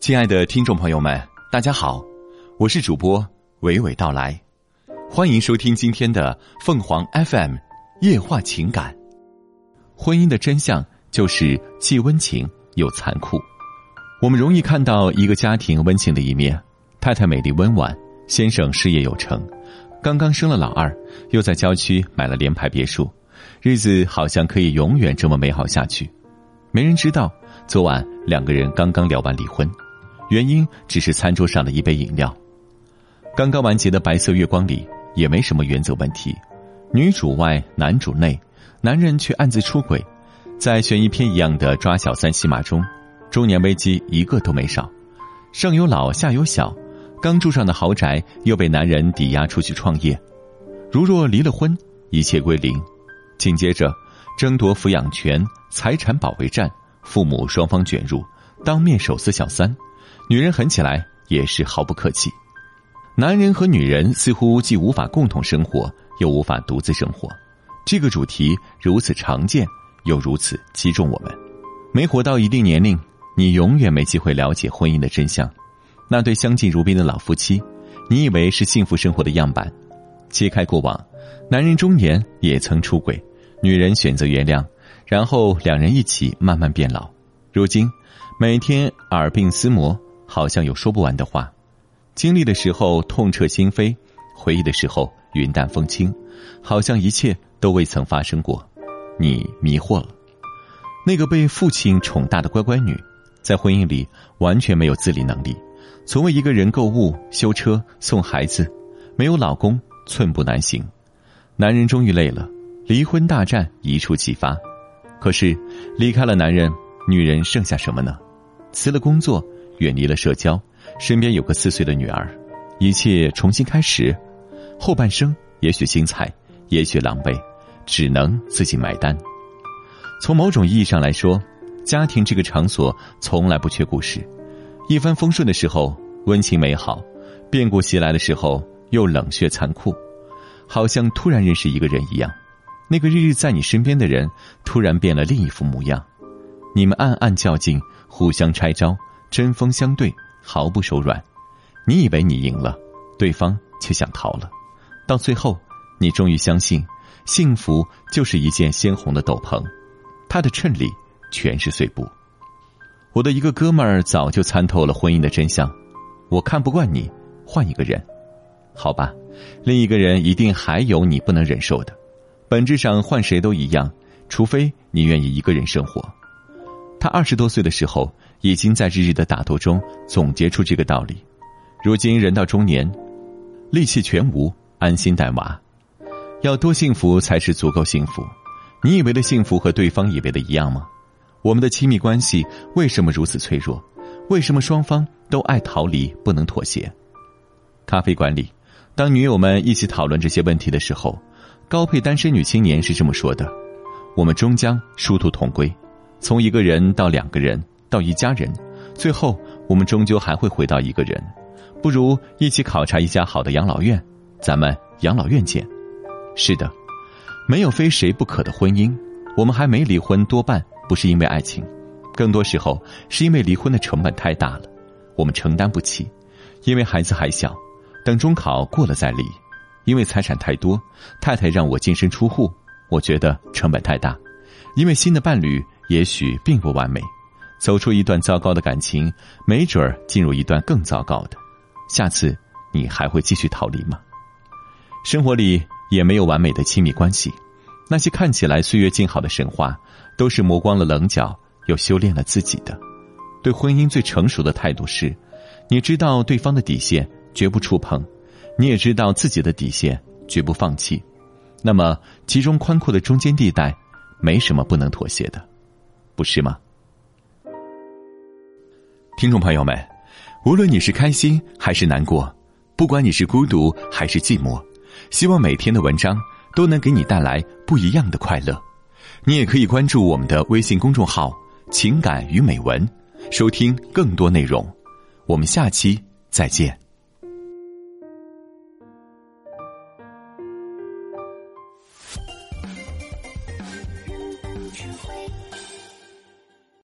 亲爱的听众朋友们，大家好，我是主播娓娓道来，欢迎收听今天的凤凰 FM 夜话情感。婚姻的真相就是既温情又残酷。我们容易看到一个家庭温情的一面，太太美丽温婉，先生事业有成，刚刚生了老二，又在郊区买了联排别墅，日子好像可以永远这么美好下去。没人知道，昨晚两个人刚刚聊完离婚。原因只是餐桌上的一杯饮料。刚刚完结的白色月光里也没什么原则问题，女主外男主内，男人却暗自出轨，在悬疑片一样的抓小三戏码中，中年危机一个都没少，上有老下有小，刚住上的豪宅又被男人抵押出去创业，如若离了婚，一切归零，紧接着争夺抚养权、财产保卫战，父母双方卷入，当面手撕小三。女人狠起来也是毫不客气，男人和女人似乎既无法共同生活，又无法独自生活。这个主题如此常见，又如此击中我们。没活到一定年龄，你永远没机会了解婚姻的真相。那对相敬如宾的老夫妻，你以为是幸福生活的样板？揭开过往，男人中年也曾出轨，女人选择原谅，然后两人一起慢慢变老。如今，每天耳鬓厮磨。好像有说不完的话，经历的时候痛彻心扉，回忆的时候云淡风轻，好像一切都未曾发生过。你迷惑了，那个被父亲宠大的乖乖女，在婚姻里完全没有自理能力，从未一个人购物、修车、送孩子，没有老公寸步难行。男人终于累了，离婚大战一触即发。可是离开了男人，女人剩下什么呢？辞了工作。远离了社交，身边有个四岁的女儿，一切重新开始，后半生也许精彩，也许狼狈，只能自己买单。从某种意义上来说，家庭这个场所从来不缺故事，一帆风顺的时候温情美好，变故袭来的时候又冷血残酷，好像突然认识一个人一样，那个日日在你身边的人突然变了另一副模样，你们暗暗较劲，互相拆招。针锋相对，毫不手软。你以为你赢了，对方却想逃了。到最后，你终于相信，幸福就是一件鲜红的斗篷，它的衬里全是碎布。我的一个哥们儿早就参透了婚姻的真相。我看不惯你，换一个人，好吧？另一个人一定还有你不能忍受的。本质上换谁都一样，除非你愿意一个人生活。他二十多岁的时候。已经在日日的打斗中总结出这个道理。如今人到中年，力气全无，安心带娃，要多幸福才是足够幸福？你以为的幸福和对方以为的一样吗？我们的亲密关系为什么如此脆弱？为什么双方都爱逃离，不能妥协？咖啡馆里，当女友们一起讨论这些问题的时候，高配单身女青年是这么说的：“我们终将殊途同归，从一个人到两个人。”到一家人，最后我们终究还会回到一个人，不如一起考察一家好的养老院，咱们养老院见。是的，没有非谁不可的婚姻，我们还没离婚，多半不是因为爱情，更多时候是因为离婚的成本太大了，我们承担不起。因为孩子还小，等中考过了再离；因为财产太多，太太让我净身出户，我觉得成本太大；因为新的伴侣也许并不完美。走出一段糟糕的感情，没准儿进入一段更糟糕的。下次你还会继续逃离吗？生活里也没有完美的亲密关系，那些看起来岁月静好的神话，都是磨光了棱角又修炼了自己的。对婚姻最成熟的态度是：你知道对方的底线，绝不触碰；你也知道自己的底线，绝不放弃。那么，其中宽阔的中间地带，没什么不能妥协的，不是吗？听众朋友们，无论你是开心还是难过，不管你是孤独还是寂寞，希望每天的文章都能给你带来不一样的快乐。你也可以关注我们的微信公众号“情感与美文”，收听更多内容。我们下期再见。